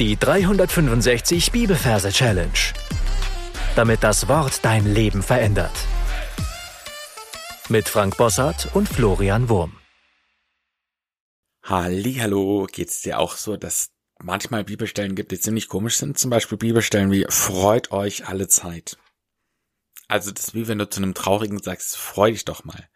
Die 365 Bibelverse Challenge. Damit das Wort dein Leben verändert. Mit Frank Bossart und Florian Wurm. Hallo, geht's dir auch so, dass manchmal Bibelstellen gibt, die ziemlich komisch sind? Zum Beispiel Bibelstellen wie freut euch alle Zeit. Also das ist wie wenn du zu einem Traurigen sagst, freu dich doch mal.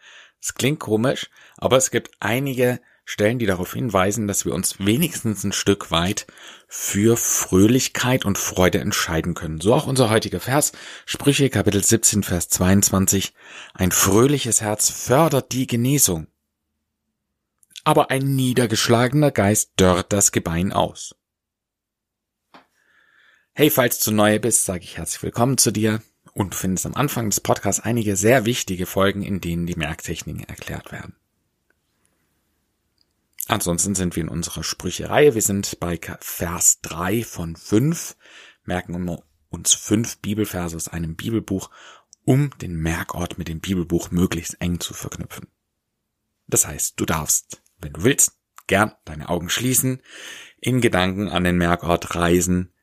Es klingt komisch, aber es gibt einige Stellen, die darauf hinweisen, dass wir uns wenigstens ein Stück weit für Fröhlichkeit und Freude entscheiden können. So auch unser heutiger Vers, Sprüche Kapitel 17, Vers 22. Ein fröhliches Herz fördert die Genesung. Aber ein niedergeschlagener Geist dörrt das Gebein aus. Hey, falls du neu bist, sage ich herzlich willkommen zu dir und findest am Anfang des Podcasts einige sehr wichtige Folgen, in denen die Merktechniken erklärt werden. Ansonsten sind wir in unserer Sprüchereihe. Wir sind bei Vers 3 von 5, merken uns fünf Bibelverse aus einem Bibelbuch, um den Merkort mit dem Bibelbuch möglichst eng zu verknüpfen. Das heißt, du darfst, wenn du willst, gern deine Augen schließen, in Gedanken an den Merkort reisen,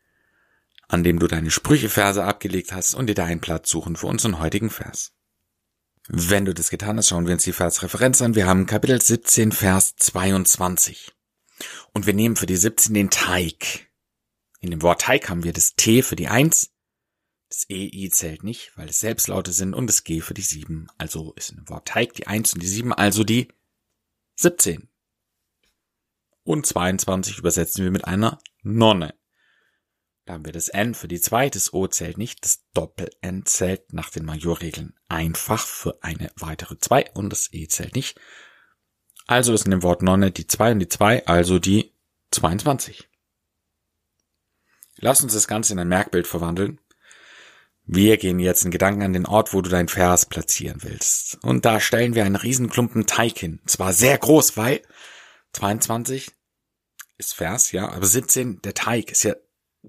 an dem du deine Sprücheverse abgelegt hast und dir da einen Platz suchen für unseren heutigen Vers. Wenn du das getan hast, schauen wir uns die Versreferenz an. Wir haben Kapitel 17, Vers 22. Und wir nehmen für die 17 den Teig. In dem Wort Teig haben wir das T für die 1. Das EI zählt nicht, weil es Selbstlaute sind und das G für die 7. Also ist in dem Wort Teig die 1 und die 7, also die 17. Und 22 übersetzen wir mit einer Nonne. Da haben wir das N für die 2, das O zählt nicht, das Doppel-N zählt nach den Majorregeln einfach für eine weitere 2 und das E zählt nicht. Also ist in dem Wort Nonne die 2 und die 2, also die 22. Lass uns das Ganze in ein Merkbild verwandeln. Wir gehen jetzt in Gedanken an den Ort, wo du dein Vers platzieren willst. Und da stellen wir einen Riesenklumpen Teig hin. Zwar sehr groß, weil 22 ist Vers, ja, aber 17, der Teig ist ja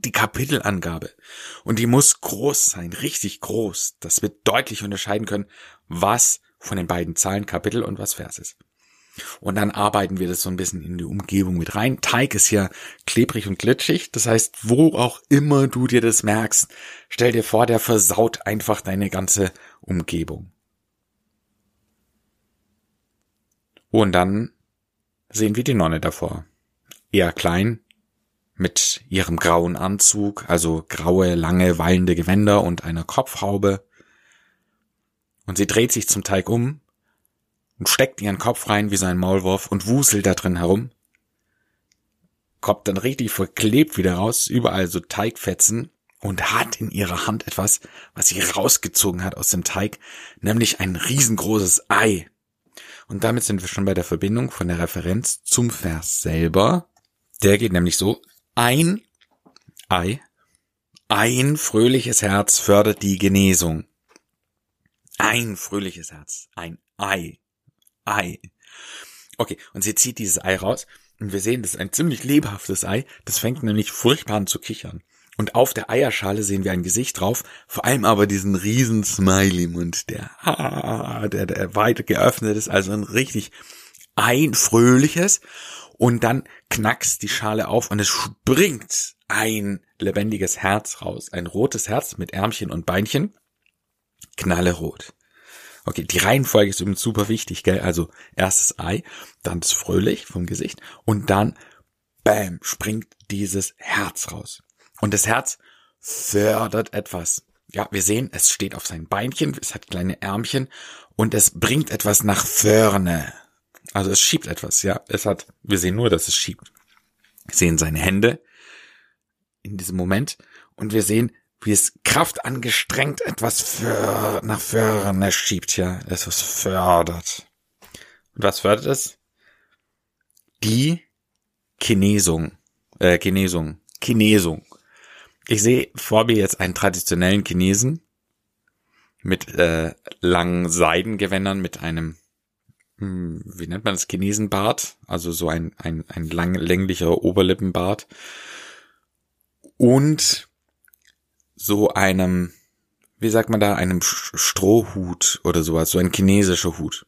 die Kapitelangabe. Und die muss groß sein, richtig groß, dass wir deutlich unterscheiden können, was von den beiden Zahlen Kapitel und was Vers ist. Und dann arbeiten wir das so ein bisschen in die Umgebung mit rein. Teig ist ja klebrig und glitschig. Das heißt, wo auch immer du dir das merkst, stell dir vor, der versaut einfach deine ganze Umgebung. Und dann sehen wir die Nonne davor. Eher klein, mit ihrem grauen Anzug, also graue, lange, wallende Gewänder und einer Kopfhaube. Und sie dreht sich zum Teig um und steckt ihren Kopf rein wie sein Maulwurf und wuselt da drin herum. Kommt dann richtig verklebt wieder raus, überall so Teigfetzen und hat in ihrer Hand etwas, was sie rausgezogen hat aus dem Teig, nämlich ein riesengroßes Ei. Und damit sind wir schon bei der Verbindung von der Referenz zum Vers selber. Der geht nämlich so, ein Ei, ein fröhliches Herz fördert die Genesung. Ein fröhliches Herz, ein Ei, Ei. Okay, und sie zieht dieses Ei raus und wir sehen, das ist ein ziemlich lebhaftes Ei. Das fängt nämlich furchtbar an zu kichern. Und auf der Eierschale sehen wir ein Gesicht drauf, vor allem aber diesen riesen Smiley-Mund, der, der, der weit geöffnet ist, also ein richtig ein fröhliches und dann knackst die Schale auf und es springt ein lebendiges Herz raus. Ein rotes Herz mit Ärmchen und Beinchen. Knallerot. Okay, die Reihenfolge ist übrigens super wichtig, gell? Also erstes Ei, dann das Fröhlich vom Gesicht und dann, bam, springt dieses Herz raus. Und das Herz fördert etwas. Ja, wir sehen, es steht auf seinen Beinchen, es hat kleine Ärmchen und es bringt etwas nach vorne. Also es schiebt etwas, ja. Es hat, wir sehen nur, dass es schiebt. Wir sehen seine Hände in diesem Moment und wir sehen, wie es kraftangestrengt etwas für, nach vorne schiebt, ja. Es was fördert. Und was fördert es? Die Kinesung, äh, Kinesung, Kinesung. Ich sehe vor mir jetzt einen traditionellen Chinesen mit äh, langen Seidengewändern, mit einem wie nennt man das, Chinesenbart, also so ein, ein, ein lang, länglicher Oberlippenbart und so einem, wie sagt man da, einem Strohhut oder sowas, so ein chinesischer Hut.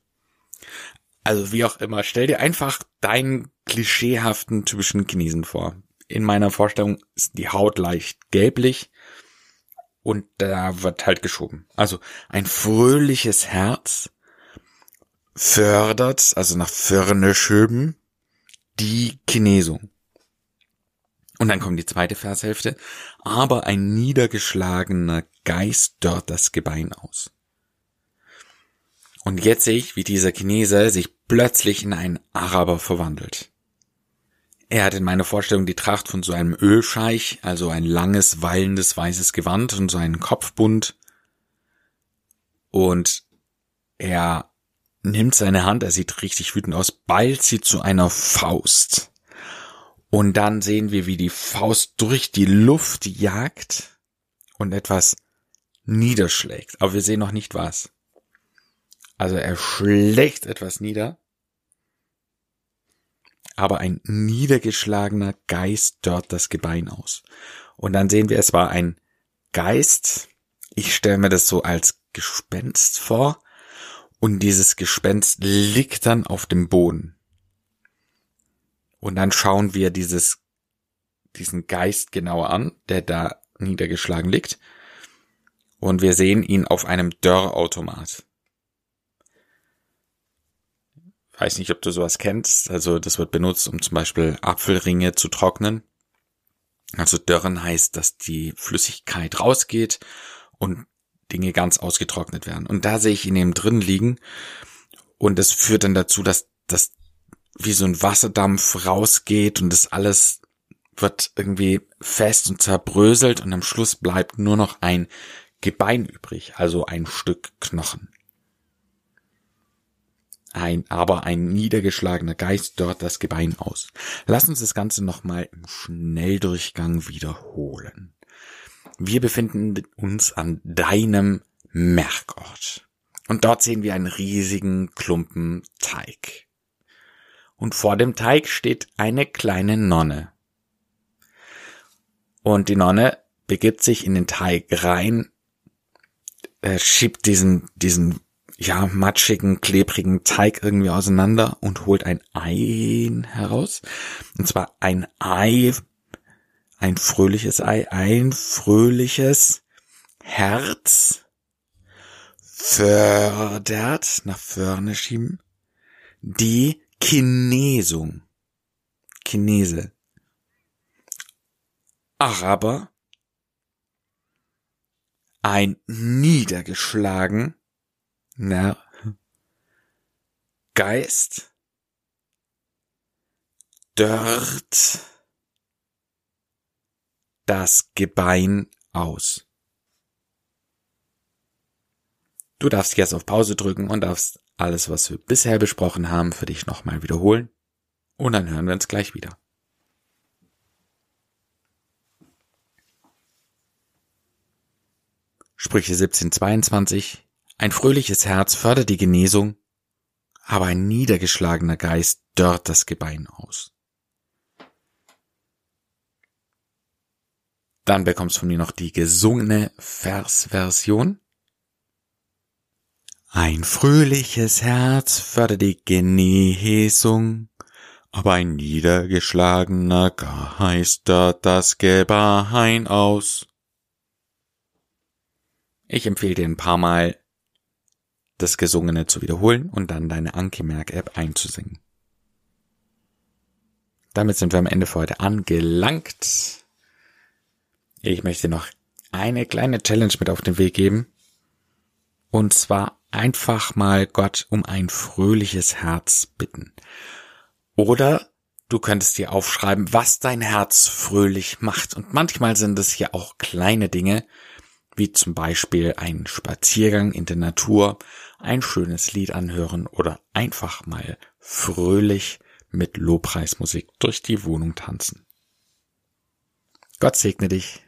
Also wie auch immer, stell dir einfach deinen klischeehaften typischen Chinesen vor. in meiner Vorstellung ist die Haut leicht gelblich und da wird halt geschoben. Also ein fröhliches Herz fördert, also nach vorne schöben, die Kinesung. Und dann kommt die zweite Vershälfte. Aber ein niedergeschlagener Geist dort das Gebein aus. Und jetzt sehe ich, wie dieser Chinese sich plötzlich in einen Araber verwandelt. Er hat in meiner Vorstellung die Tracht von so einem Ölscheich, also ein langes, wallendes, weißes Gewand und so einen Kopfbund. Und er nimmt seine Hand, er sieht richtig wütend aus, ballt sie zu einer Faust. Und dann sehen wir, wie die Faust durch die Luft jagt und etwas niederschlägt. Aber wir sehen noch nicht was. Also er schlägt etwas nieder. Aber ein niedergeschlagener Geist dort das Gebein aus. Und dann sehen wir, es war ein Geist. Ich stelle mir das so als Gespenst vor. Und dieses Gespenst liegt dann auf dem Boden. Und dann schauen wir dieses, diesen Geist genauer an, der da niedergeschlagen liegt. Und wir sehen ihn auf einem Dörrautomat. Weiß nicht, ob du sowas kennst. Also das wird benutzt, um zum Beispiel Apfelringe zu trocknen. Also Dörren heißt, dass die Flüssigkeit rausgeht und Dinge ganz ausgetrocknet werden. Und da sehe ich ihn eben drin liegen. Und das führt dann dazu, dass das wie so ein Wasserdampf rausgeht und das alles wird irgendwie fest und zerbröselt und am Schluss bleibt nur noch ein Gebein übrig, also ein Stück Knochen. Ein, aber ein niedergeschlagener Geist dort das Gebein aus. Lass uns das Ganze nochmal im Schnelldurchgang wiederholen. Wir befinden uns an deinem Merkort. Und dort sehen wir einen riesigen Klumpen Teig und vor dem Teig steht eine kleine Nonne. Und die Nonne begibt sich in den Teig rein, äh, schiebt diesen, diesen, ja, matschigen, klebrigen Teig irgendwie auseinander und holt ein Ei heraus. Und zwar ein Ei, ein fröhliches Ei, ein fröhliches Herz fördert, nach vorne schieben, die Chinesung. Chinese. Araber. Ein niedergeschlagen. Na, Geist. Dört das Gebein aus. Du darfst jetzt auf Pause drücken und darfst alles, was wir bisher besprochen haben, für dich nochmal wiederholen. Und dann hören wir uns gleich wieder. Sprüche 1722 Ein fröhliches Herz fördert die Genesung, aber ein niedergeschlagener Geist dörrt das Gebein aus. Dann bekommst du von mir noch die gesungene Versversion. Ein fröhliches Herz fördert die Genesung, aber ein niedergeschlagener geistert das Gebein aus. Ich empfehle dir ein paar Mal das Gesungene zu wiederholen und dann deine Anki-Merk-App einzusingen. Damit sind wir am Ende für heute angelangt. Ich möchte noch eine kleine Challenge mit auf den Weg geben. Und zwar einfach mal Gott um ein fröhliches Herz bitten. Oder du könntest dir aufschreiben, was dein Herz fröhlich macht. Und manchmal sind es ja auch kleine Dinge, wie zum Beispiel ein Spaziergang in der Natur, ein schönes Lied anhören oder einfach mal fröhlich mit Lobpreismusik durch die Wohnung tanzen. Gott segne dich.